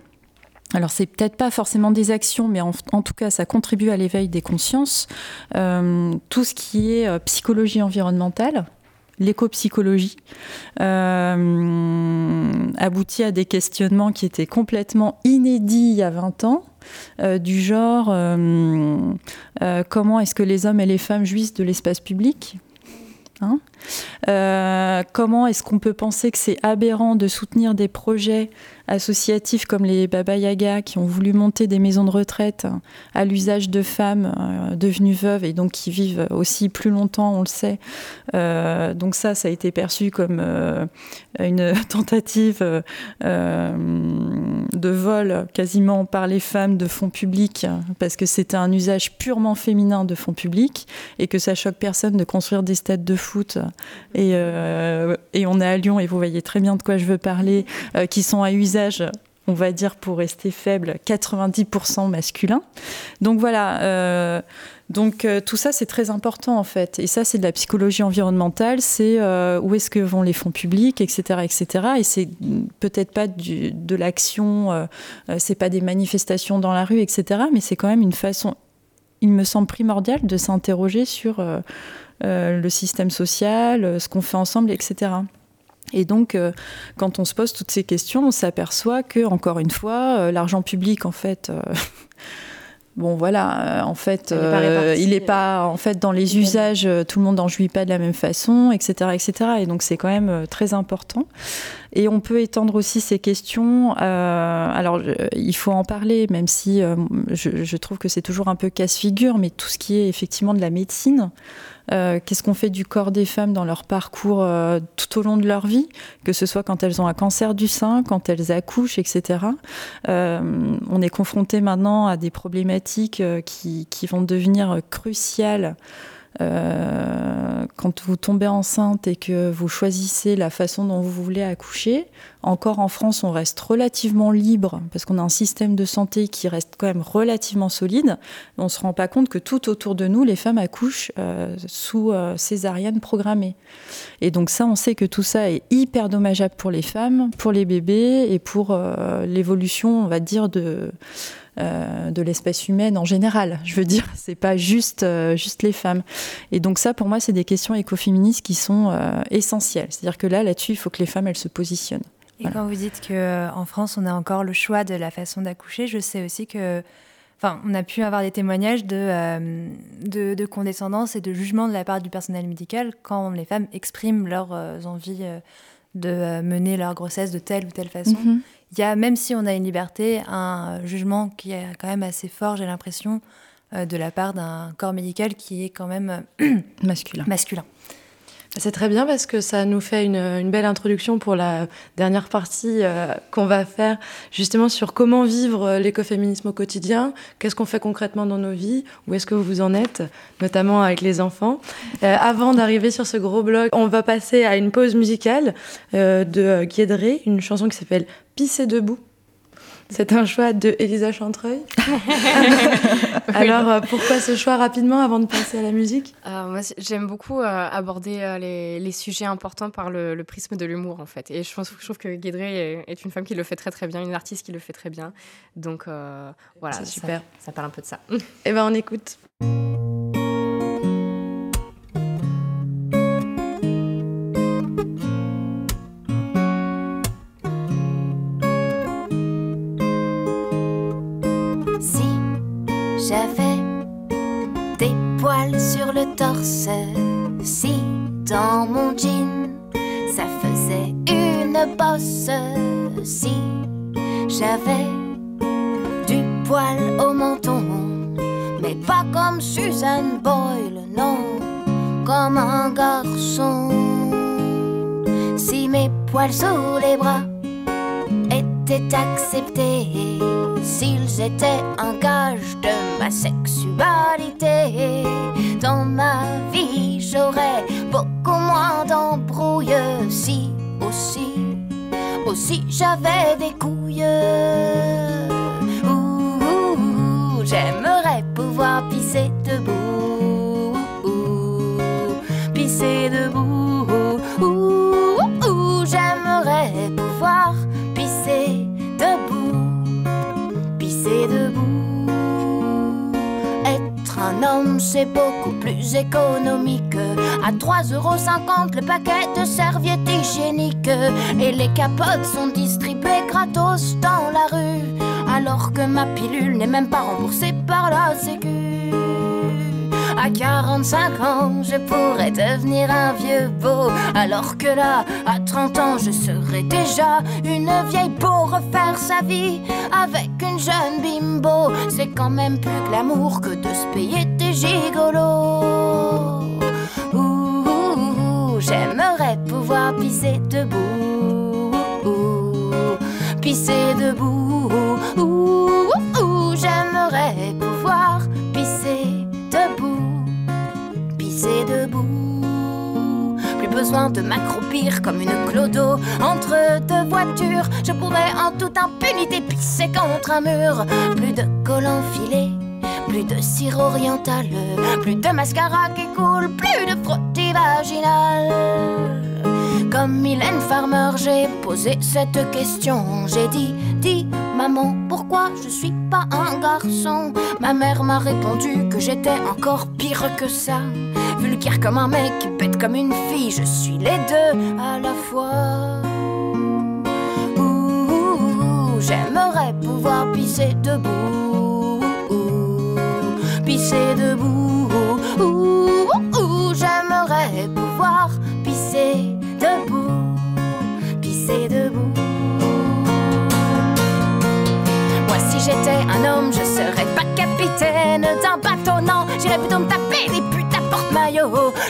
alors c'est peut-être pas forcément des actions, mais en, tout cas ça contribue à l'éveil des consciences. Euh, tout ce qui est psychologie environnementale, l'éco-psychologie, aboutit à des questionnements qui étaient complètement inédits il y a 20 ans euh, du genre euh, euh, comment est-ce que les hommes et les femmes jouissent de l'espace public Hein? Comment est-ce qu'on peut penser que c'est aberrant de soutenir des projets associatifs comme les Baba Yaga qui ont voulu monter des maisons de retraite à l'usage de femmes devenues veuves et donc qui vivent aussi plus longtemps, on le sait. Donc ça, ça a été perçu comme une tentative de vol quasiment par les femmes de fonds publics parce que c'était un usage purement féminin de fonds publics et que ça choque personne de construire des stades de foot et, euh, et, on est à Lyon et vous voyez très bien de quoi je veux parler, euh, qui sont à usage on va dire pour rester faible, 90% masculin. Donc voilà, euh, donc tout ça c'est très important en fait. Et ça c'est de la psychologie environnementale, c'est où est-ce que vont les fonds publics, etc. etc. Et c'est peut-être pas de l'action, c'est pas des manifestations dans la rue, etc. Mais c'est quand même une façon, il me semble primordial de s'interroger sur euh, le système social, euh, ce qu'on fait ensemble, etc. Et donc, euh, quand on se pose toutes ces questions, on s'aperçoit que, encore une fois, l'argent public, en fait, bon, voilà, en fait, il n'est pas, en fait, dans les usages, tout le monde n'en jouit pas de la même façon, etc., etc. Et donc, c'est quand même très important. Et on peut étendre aussi ces questions. alors, il faut en parler, même si je, je, trouve que c'est toujours un peu casse-figure, mais tout ce qui est effectivement de la médecine. Euh, qu'est-ce qu'on fait du corps des femmes dans leur parcours euh, tout au long de leur vie, que ce soit quand elles ont un cancer du sein, quand elles accouchent, etc. Euh, on est confronté maintenant à des problématiques qui, qui, vont devenir cruciales euh, quand vous tombez enceinte et que vous choisissez la façon dont vous voulez accoucher, encore en France, on reste relativement libre parce qu'on a un système de santé qui reste quand même relativement solide. On ne se rend pas compte que tout autour de nous, les femmes accouchent euh, sous euh, césarienne programmée. Et donc ça, on sait que tout ça est hyper dommageable pour les femmes, pour les bébés et pour l'évolution, on va dire, de euh, de l'espèce humaine en général. Je veux dire, c'est pas juste, euh, juste les femmes. Et donc ça, pour moi, c'est des questions écoféministes qui sont euh, essentielles. C'est-à-dire que là, là-dessus, il faut que les femmes, elles se positionnent. Et quand vous dites qu'en France, on a encore le choix de la façon d'accoucher, je sais aussi que Enfin, on a pu avoir des témoignages de, de, condescendance et de jugement de la part du personnel médical quand les femmes expriment leurs envies de mener leur grossesse de telle ou telle façon. Mhm il y a, même si on a une liberté, un jugement qui est quand même assez fort, j'ai l'impression, euh, de la part d'un corps médical qui est quand même masculin. masculin. C'est très bien parce que ça nous fait une, belle introduction pour la dernière partie euh, qu'on va faire justement sur comment vivre euh, l'écoféminisme au quotidien, qu'est-ce qu'on fait concrètement dans nos vies, où est-ce que vous en êtes, notamment avec les enfants. Euh, avant d'arriver sur ce gros bloc, on va passer à une pause musicale de Guédré, une chanson qui s'appelle Pisser debout. C'est un choix de Elisa Chantreuil. Alors, euh, pourquoi ce choix rapidement avant de passer à la musique? Euh, Moi, j'aime beaucoup euh, aborder les, sujets importants par le, prisme de l'humour, en fait. Et je, pense, je trouve que Guédré est, une femme qui le fait très très bien, une artiste qui le fait très bien. Donc, voilà, super. Ça, parle un peu de ça. Eh ben, on écoute. Si dans mon jean ça faisait une bosse, si j'avais du poil au menton, mais pas comme Suzanne Boyle, non, comme un garçon. Si mes poils sous les bras étaient acceptés, s'ils étaient un gage de ma dans ma vie, j'aurais beaucoup moins d'embrouilles si aussi, aussi j'avais des couilles. j'aimerais pouvoir pisser debout, pisser debout. j'aimerais pouvoir pisser debout, pisser debout. Homme, c'est beaucoup plus économique. À 3,50€ le paquet de serviettes hygiéniques. Et les capotes sont distribuées gratos dans la rue. Alors que ma pilule n'est même pas remboursée par la Sécu. À 45 ans, je pourrais devenir un vieux beau. Alors que là, à 30 ans, je serais déjà une vieille pour refaire sa vie avec une jeune bimbo. C'est quand même plus glamour que de se payer des gigolos. Ouh, j'aimerais pouvoir pisser debout. pisser debout. Ouh, j'aimerais pouvoir pisser. Plus besoin de m'accroupir comme une clodo entre deux voitures. Je pourrais en toute impunité pisser contre un mur. Plus de collants filés plus de cire oriental, plus de mascara qui coule, plus de frottis vaginal. Comme Mylène Farmer, j'ai posé cette question. J'ai dit, dis maman, pourquoi je suis pas un garçon? Ma mère m'a répondu que j'étais encore pire que ça. Vulgaire comme un mec, bête comme une fille, je suis les deux à la fois. Ouh, j'aimerais pouvoir pisser debout pisser debout. Ouh, j'aimerais pouvoir pisser debout, pisser debout. Moi, si j'étais un homme, je serais pas capitaine d'un bateau, non, j'irais plutôt me taper des putes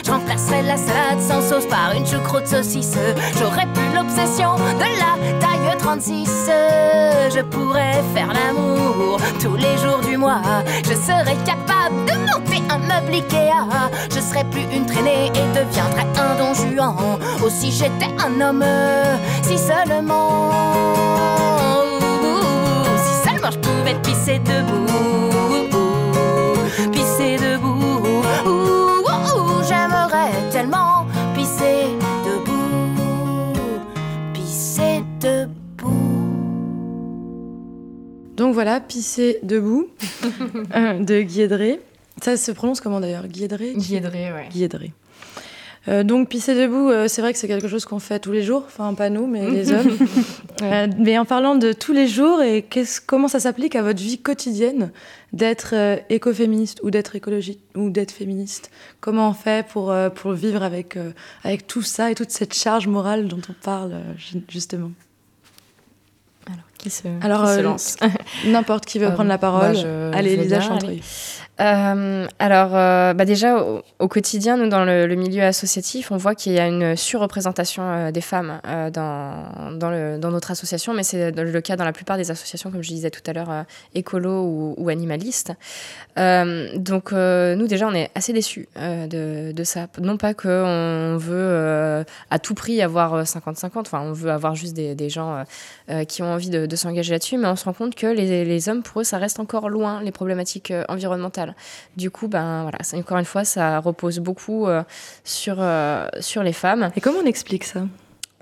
Je remplacerais la salade sans sauce par une choucroute saucisse. J'aurais plus l'obsession de la taille 36. Je pourrais faire l'amour tous les jours du mois. Je serais capable de monter un meuble Ikea. Je serais plus une traînée et deviendrais un don juan. Aussi j'étais un homme, si seulement. Si seulement je pouvais pisser debout. Pisser debout. Donc voilà, Pisser debout euh, de Guédré. Ça se prononce comment d'ailleurs Guédré? Guédré, ouais. Guédré. Euh, donc pisser debout, euh, c'est vrai que c'est quelque chose qu'on fait tous les jours, enfin pas nous, mais les hommes. Euh, mais en parlant de tous les jours, et comment ça s'applique à votre vie quotidienne d'être écoféministe ou d'être écologique ou d'être féministe? Comment on fait pour, pour vivre avec, avec tout ça et toute cette charge morale dont on parle ju- justement? Alors, qui se, Alors, qui se euh, lance N'importe qui veut Euh, prendre la parole. bah, je- Allez, je Elisa bien, Chantreuil. Euh, alors, euh, bah déjà, au, quotidien, nous, dans le, milieu associatif, on voit qu'il y a une surreprésentation euh, des femmes dans, notre association, mais c'est le cas dans la plupart des associations, comme je disais tout à l'heure, écolo ou, ou animalistes. Donc, nous, déjà, on est assez déçus de, ça. Non pas qu'on veut à tout prix avoir euh, 50-50, enfin, on veut avoir juste des, gens qui ont envie de, s'engager là-dessus, mais on se rend compte que les, hommes, pour eux, ça reste encore loin, les problématiques euh, Du coup, ben voilà, encore une fois, ça repose beaucoup euh, sur, euh, sur les femmes. Et comment on explique ça?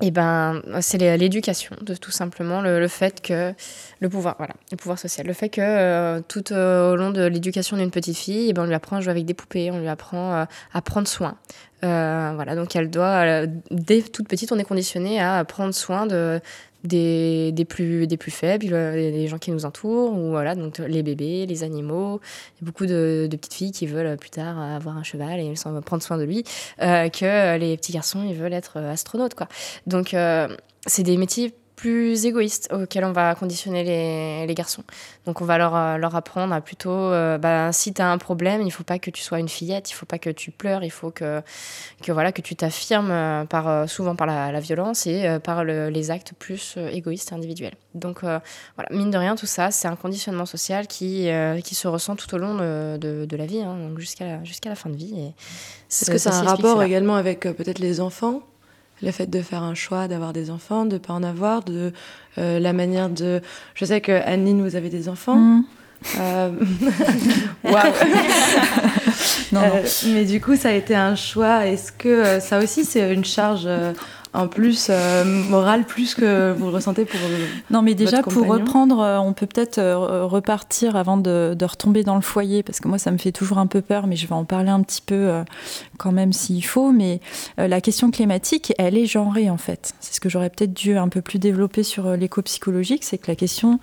Et ben, c'est l'é- l'éducation, de tout simplement, le, le fait que le pouvoir, voilà, le pouvoir social, le fait que euh, tout euh, au long de l'éducation d'une petite fille, eh ben, on lui apprend à jouer avec des poupées, on lui apprend euh, à prendre soin. Voilà, donc elle doit, dès toute petite, on est conditionné à prendre soin de des, des plus des plus faibles, les gens qui nous entourent, ou voilà, donc les bébés, les animaux. Beaucoup de, de petites filles qui veulent plus tard avoir un cheval et prendre soin de lui, euh, que les petits garçons ils veulent être astronautes quoi. Donc, euh, c'est des métiers plus égoïstes auxquels on va conditionner les, les garçons. Donc, on va leur, euh, leur apprendre à plutôt, euh, bah, si tu as un problème, il faut pas que tu sois une fillette, il faut pas que tu pleures, il faut que, que, voilà, que tu t'affirmes euh, par, euh, souvent par la, la violence et par le- les actes plus égoïstes et individuels. Donc, euh, voilà, mine de rien, tout ça, c'est un conditionnement social qui, euh, qui se ressent tout au long de, de, de la vie, hein, jusqu'à la, jusqu'à la fin de vie. Est-ce que ça a un rapport également avec peut-être les enfants? Le fait de faire un choix d'avoir des enfants, de pas en avoir, de euh, la manière de. Je sais que Anne-Lynn, vous avez des enfants. Mmh. Euh. Non, non. Euh, mais du coup, ça a été un choix. Est-ce que euh, ça aussi, c'est une charge en plus euh, morale, plus que vous le ressentez pour. euh, Non, mais déjà, votre pour reprendre, euh, on peut peut-être repartir avant de, de retomber dans le foyer, parce que moi, ça me fait toujours un peu peur, mais je vais en parler un petit peu quand même s'il faut. Mais la question climatique, elle est genrée, en fait. C'est ce que j'aurais peut-être dû un peu plus développer sur l'éco-psychologique, c'est que la question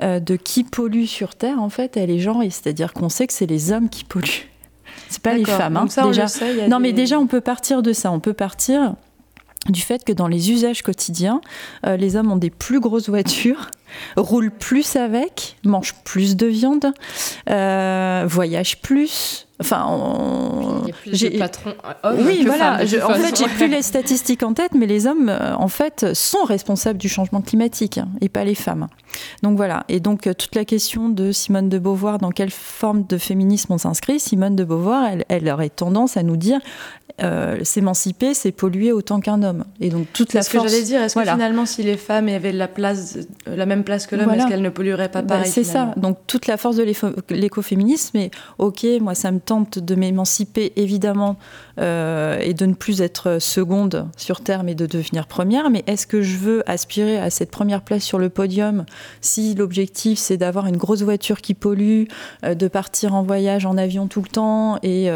de qui pollue sur Terre, en fait, elle est genrée. C'est-à-dire qu'on sait que c'est les hommes qui polluent. C'est pas les femmes. Hein, déjà. non, mais déjà, on peut partir de ça. On peut partir du fait que dans les usages quotidiens, euh, les hommes ont des plus grosses voitures, roulent plus avec, mangent plus de viande, euh, voyagent plus. Enfin, j'ai patrons oui, voilà. en fait, j'ai plus les statistiques en tête, mais les hommes, euh, en fait, sont responsables du changement climatique hein, et pas les femmes. Donc voilà. Et donc toute la question de Simone de Beauvoir, dans quelle forme de féminisme on s'inscrit Simone de Beauvoir, elle, elle aurait tendance à nous dire euh, s'émanciper, c'est polluer autant qu'un homme. Et donc toute la ce que j'allais dire. Est-ce que finalement, si les femmes avaient la place, la même place que l'homme, est-ce qu'elles ne pollueraient pas bah, pareil C'est ça. Donc toute la force de l'écoféminisme. Et ok, moi, ça me tente de m'émanciper évidemment euh, et de ne plus être seconde sur terre, mais de devenir première. Mais est-ce que je veux aspirer à cette première place sur le podium si l'objectif c'est d'avoir une grosse voiture qui pollue, euh, de partir en voyage en avion tout le temps et,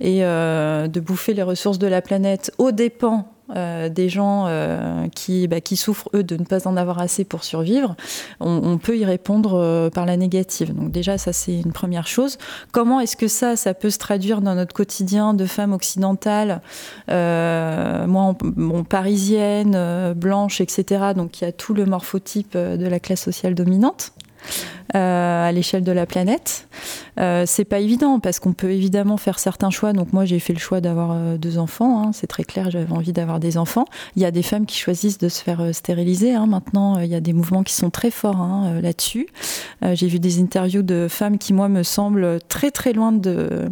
et de bouffer les ressources de la planète aux dépens euh, des gens euh, qui, bah, qui souffrent, eux, de ne pas en avoir assez pour survivre, on, peut y répondre euh, par la négative. Donc déjà, ça, c'est une première chose. Comment est-ce que ça, ça peut se traduire dans notre quotidien de femmes occidentales, moi, bon, parisienne, blanche, etc., donc il y a tout le morphotype de la classe sociale dominante à l'échelle de la planète. Euh, c'est pas évident parce qu'on peut évidemment faire certains choix. Donc moi j'ai fait le choix d'avoir euh, deux enfants, hein, c'est très clair, j'avais envie d'avoir des enfants. Il y a des femmes qui choisissent de se faire euh, stériliser. Hein. Maintenant il y a des mouvements qui sont très forts hein, là-dessus. j'ai vu des interviews de femmes qui moi me semblent très très loin de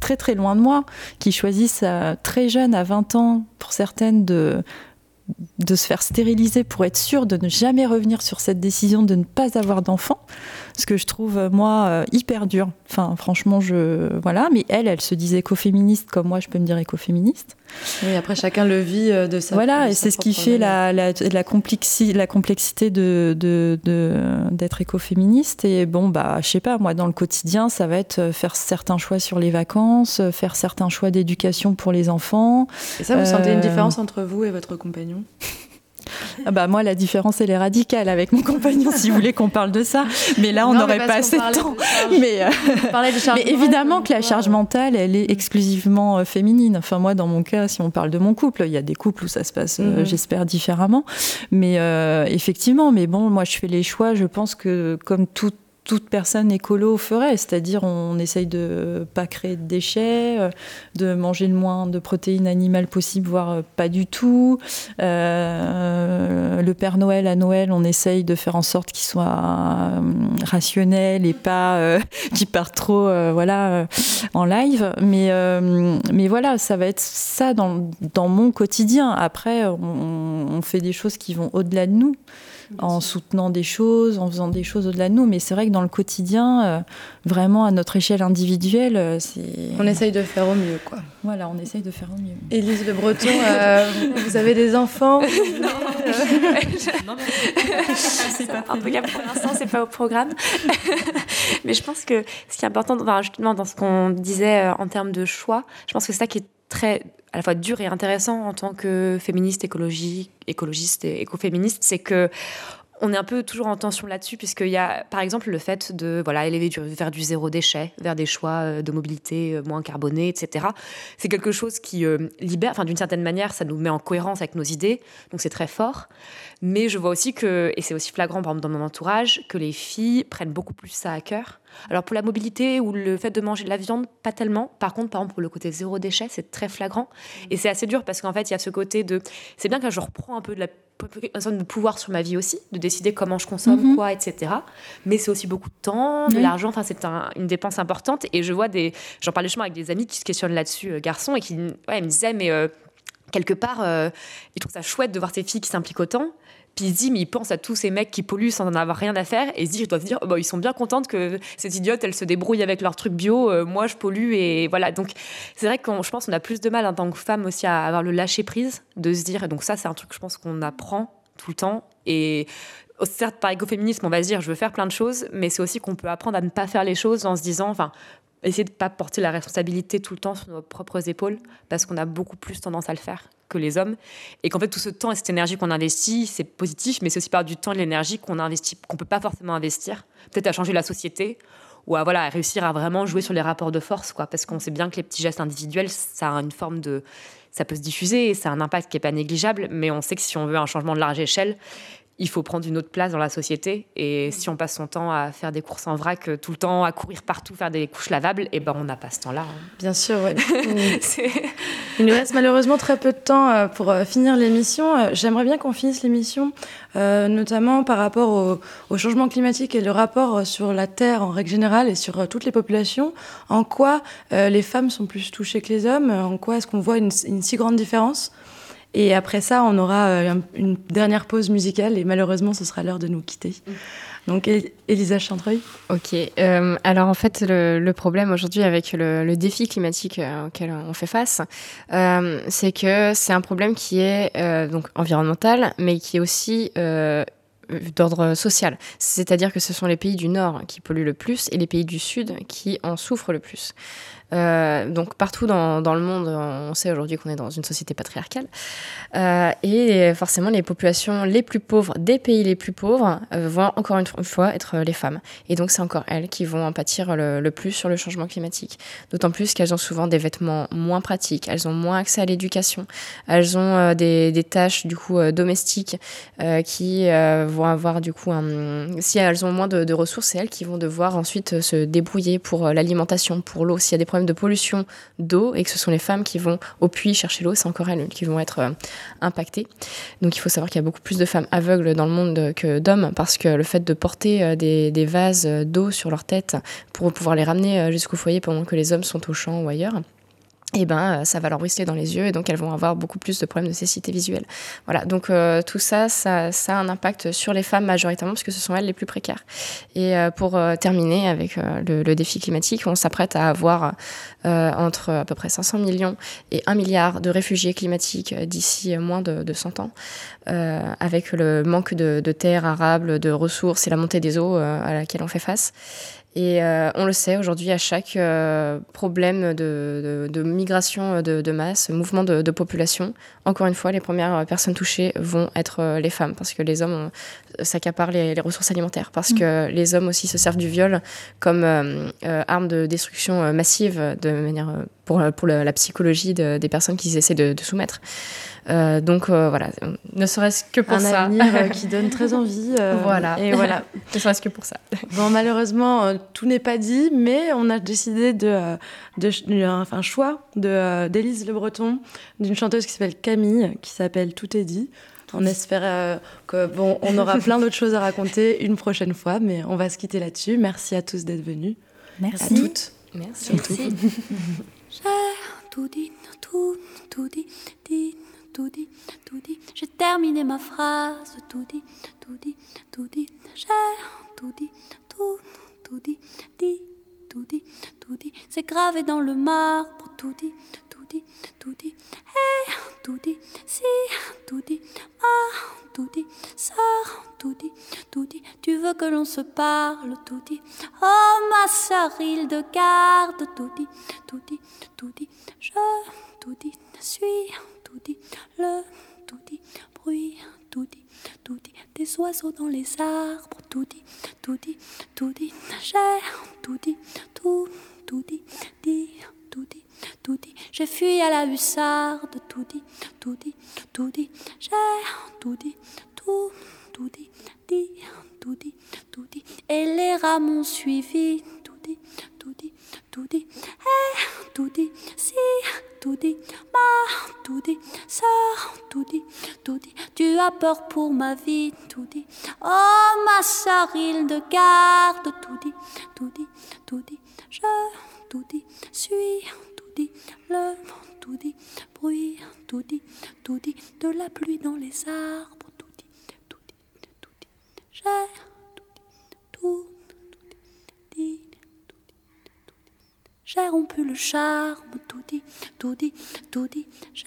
très très loin de moi, qui choisissent très jeune, à 20 ans, pour certaines, de de se faire stériliser pour être sûr de ne jamais revenir sur cette décision de ne pas avoir d'enfant, ce que je trouve euh, moi euh, hyper dur. Enfin, franchement, je voilà. Mais elle, elle se disait écoféministe comme moi, je peux me dire écoféministe. Oui, après chacun le vit euh, de sa. Voilà, et c'est ce qui fait la, la, la, complexi, la complexité de, de, d'être écoféministe. Et bon, bah, je sais pas, moi, dans le quotidien, ça va être faire certains choix sur les vacances, faire certains choix d'éducation pour les enfants. Et ça, vous sentez une différence entre vous et votre compagnon? Ah bah moi, la différence, elle est radicale avec mon compagnon, si vous voulez qu'on parle de ça. Mais là, on n'aurait pas assez de temps. Mais, euh, mais évidemment que la charge mentale, elle est exclusivement euh, féminine. Enfin, moi, dans mon cas, si on parle de mon couple, il y a des couples où ça se passe, euh, mhm. j'espère, différemment. Mais effectivement, mais bon, moi, je fais les choix. Je pense que, comme toute toute personne écolo ferait, c'est-à-dire on essaye de pas créer de déchets, euh, de manger le moins de protéines animales possible, voire euh, pas du tout. Euh, le Père Noël à Noël, on essaye de faire en sorte qu'il soit rationnel et pas qu'il parte trop voilà en live. Mais mais voilà, ça va être ça dans, dans mon quotidien. Après, on fait des choses qui vont au-delà de nous en soutenant des choses, en faisant des choses au-delà de nous. Mais c'est vrai que dans le quotidien, euh, vraiment à notre échelle individuelle, euh, c'est. On essaye de faire au mieux, quoi. Voilà, on essaye de faire au mieux. Élise Le Breton, euh, vous avez des enfants Non, En tout cas, pour l'instant, c'est pas au programme. mais je pense que ce qui est important, justement, dans ce qu'on disait en termes de choix, je pense que c'est ça qui est très à la fois dur et intéressant en tant que féministe, écologie, écologiste et écoféministe, c'est que on est un peu toujours en tension là-dessus, puisqu'il y a, par exemple, le fait de voilà, élever vers du zéro déchet, vers des choix euh, de mobilité euh, moins carbonés, etc. C'est quelque chose qui euh, libère, enfin, d'une certaine manière, ça nous met en cohérence avec nos idées, donc c'est très fort. Mais je vois aussi que, et c'est aussi flagrant, dans mon entourage, que les filles prennent beaucoup plus ça à cœur. Alors pour la mobilité ou le fait de manger de la viande, pas tellement. Par contre, par exemple, pour le côté zéro déchet, c'est très flagrant. Et c'est assez dur parce qu'en fait, il y a ce côté de... C'est bien que je reprends un peu de la de pouvoir sur ma vie aussi, de décider comment je consomme, mhm. quoi, etc. Mais c'est aussi beaucoup de temps, de l'argent, enfin c'est une dépense importante. Et je vois des... J'en parlais justement avec des amis qui se questionnent là-dessus, euh, garçons, et qui ouais, me disaient, mais... Euh, quelque part, euh, ils trouvent ça chouette de voir ces filles qui s'impliquent autant, puis il se dit, mais il pense à tous ces mecs qui polluent sans en avoir rien à faire. Et il se dit, je dois dire, oh, bah, ils sont bien contentes que cette idiote, elle se débrouille avec leurs trucs bio. Euh, moi, je pollue. Et voilà. Donc, c'est vrai que je pense qu'on a plus de mal en tant que femme aussi à avoir le lâcher prise, de se dire. Donc, ça, c'est un truc, je pense, qu'on apprend tout le temps. Et certes, par écoféminisme, on va se dire, je veux faire plein de choses, mais c'est aussi qu'on peut apprendre à ne pas faire les choses en se disant, enfin, essayer de ne pas porter la responsabilité tout le temps sur nos propres épaules, parce qu'on a beaucoup plus tendance à le faire que les hommes. Et qu'en fait, tout ce temps et cette énergie qu'on investit, c'est positif, mais c'est aussi par du temps et de l'énergie qu'on qu'on peut pas forcément investir, peut-être à changer la société ou à voilà réussir à vraiment jouer sur les rapports de force quoi parce qu'on sait bien que les petits gestes individuels ça a une forme de ça peut se diffuser ça a un impact qui est pas négligeable mais on sait que si on veut un changement de large échelle il faut prendre une autre place dans la société. Et si on passe son temps à faire des courses en vrac euh, tout le temps, à courir partout, faire des couches lavables, et eh ben on n'a pas ce temps-là. Hein. Bien sûr, oui. il nous reste malheureusement très peu de temps euh, pour euh, finir l'émission. J'aimerais bien qu'on finisse l'émission, notamment par rapport au, changement climatique et le rapport sur la Terre en règle générale et sur toutes les populations. En quoi les femmes sont plus touchées que les hommes? En quoi est-ce qu'on voit une si grande différence? Et après ça, on aura euh, une dernière pause musicale et malheureusement, ce sera l'heure de nous quitter. Donc, Elisa Chantreuil. Ok. Euh, alors, en fait, le, problème aujourd'hui avec le, défi climatique euh, auquel on fait face, c'est que c'est un problème qui est donc environnemental, mais qui est aussi d'ordre social. C'est-à-dire que ce sont les pays du Nord qui polluent le plus et les pays du Sud qui en souffrent le plus. Euh, donc partout dans, dans, le monde, on sait aujourd'hui qu'on est dans une société patriarcale. Euh, et forcément, les populations les plus pauvres des pays les plus pauvres euh, vont encore une fois être les femmes. Et donc c'est encore elles qui vont en pâtir le, le plus sur le changement climatique. D'autant plus qu'elles ont souvent des vêtements moins pratiques, elles ont moins accès à l'éducation, elles ont des, des, tâches du coup domestiques qui vont avoir du coup un... Si elles ont moins de, de ressources, c'est elles qui vont devoir ensuite se débrouiller pour l'alimentation, pour l'eau. S'il y a des problèmes de pollution d'eau et que ce sont les femmes qui vont au puits chercher l'eau, c'est encore elles qui vont être euh, impactées. Donc il faut savoir qu'il y a beaucoup plus de femmes aveugles dans le monde que d'hommes parce que le fait de porter euh, des, des vases d'eau sur leur tête pour pouvoir les ramener euh, jusqu'au foyer pendant que les hommes sont au champ ou ailleurs, et eh ben, ça va leur ruisseler dans les yeux et donc elles vont avoir beaucoup plus de problèmes de cécité visuelle. Voilà, donc euh, tout ça, ça, ça, a un impact sur les femmes majoritairement parce que ce sont elles les plus précaires. Et euh, pour euh, terminer avec le, le, défi climatique, on s'apprête à avoir entre à peu près 500 millions et 1 milliard de réfugiés climatiques d'ici moins de, de, 100 ans, avec le manque de, de terres arables, de ressources et la montée des eaux à laquelle on fait face. Et euh, on le sait aujourd'hui, à chaque euh, problème de, de, de migration de, de, masse, mouvement de, population, encore une fois, les premières personnes touchées vont être euh, les femmes, parce que les hommes s'accaparent les, les, ressources alimentaires, parce que mm. les hommes aussi se servent du viol comme arme de destruction massive, de manière pour, pour la psychologie des personnes qu'ils essaient de, soumettre. Euh, donc euh, voilà, ne serait-ce que pour un ça. Un avenir euh, qui donne très envie. voilà. Et voilà. ne serait-ce que pour ça. Bon, malheureusement, tout n'est pas dit, mais on a décidé de, de, enfin, choix de d'Élise Le Breton, d'une chanteuse qui s'appelle Camille, qui s'appelle Tout est dit. On espère que bon, on aura plein d'autres choses à raconter une prochaine fois, mais on va se quitter là-dessus. Merci à tous d'être venus. Merci. À toutes. Merci. Merci. J'ai tout dit, tout, tout dit, dit tout dit, tout dit. J'ai terminé ma phrase, tout dit, tout dit, tout dit. J'ai tout dit, tout, tout dit, dit, tout dit, tout dit. C'est gravé dans le marbre, tout dit, tout dit, tout dit. Hey, tout dit, si, tout dit, ah, tout dit, ça, tout dit, tout dit. Tu veux que l'on se parle, tout dit. Oh, ma sœur, il de garde, tout dit, tout dit, tout dit. Je, tout dit, suis tout le tout dit, bruit, tout dit, tout dit, des oiseaux dans les arbres, tout dit, tout dit, tout dit, j'ai tout dit, tout, tout dit, tout dit, tout dit, j'ai fui à la hussarde, tout dit, tout dit, tout dit, j'ai tout dit, tout, tout dit, tout dit, tout dit, et les rats m'ont suivi, tout dit, tout dit, tout dit, eh, tout dit, si, tout dit, ma, tout dit, ça, tout dit, tout dit, tu as peur pour ma vie, tout dit, oh ma il de garde, tout dit, tout dit, tout dit, je, tout dit, suis, tout dit, le, tout dit, bruit, tout dit, tout dit, de la pluie dans les arbres, tout dit, tout dit, tout dit, j'ai, tout dit, dit. J'ai rompu le charme, tout dit, tout dit, tout dit, j'ai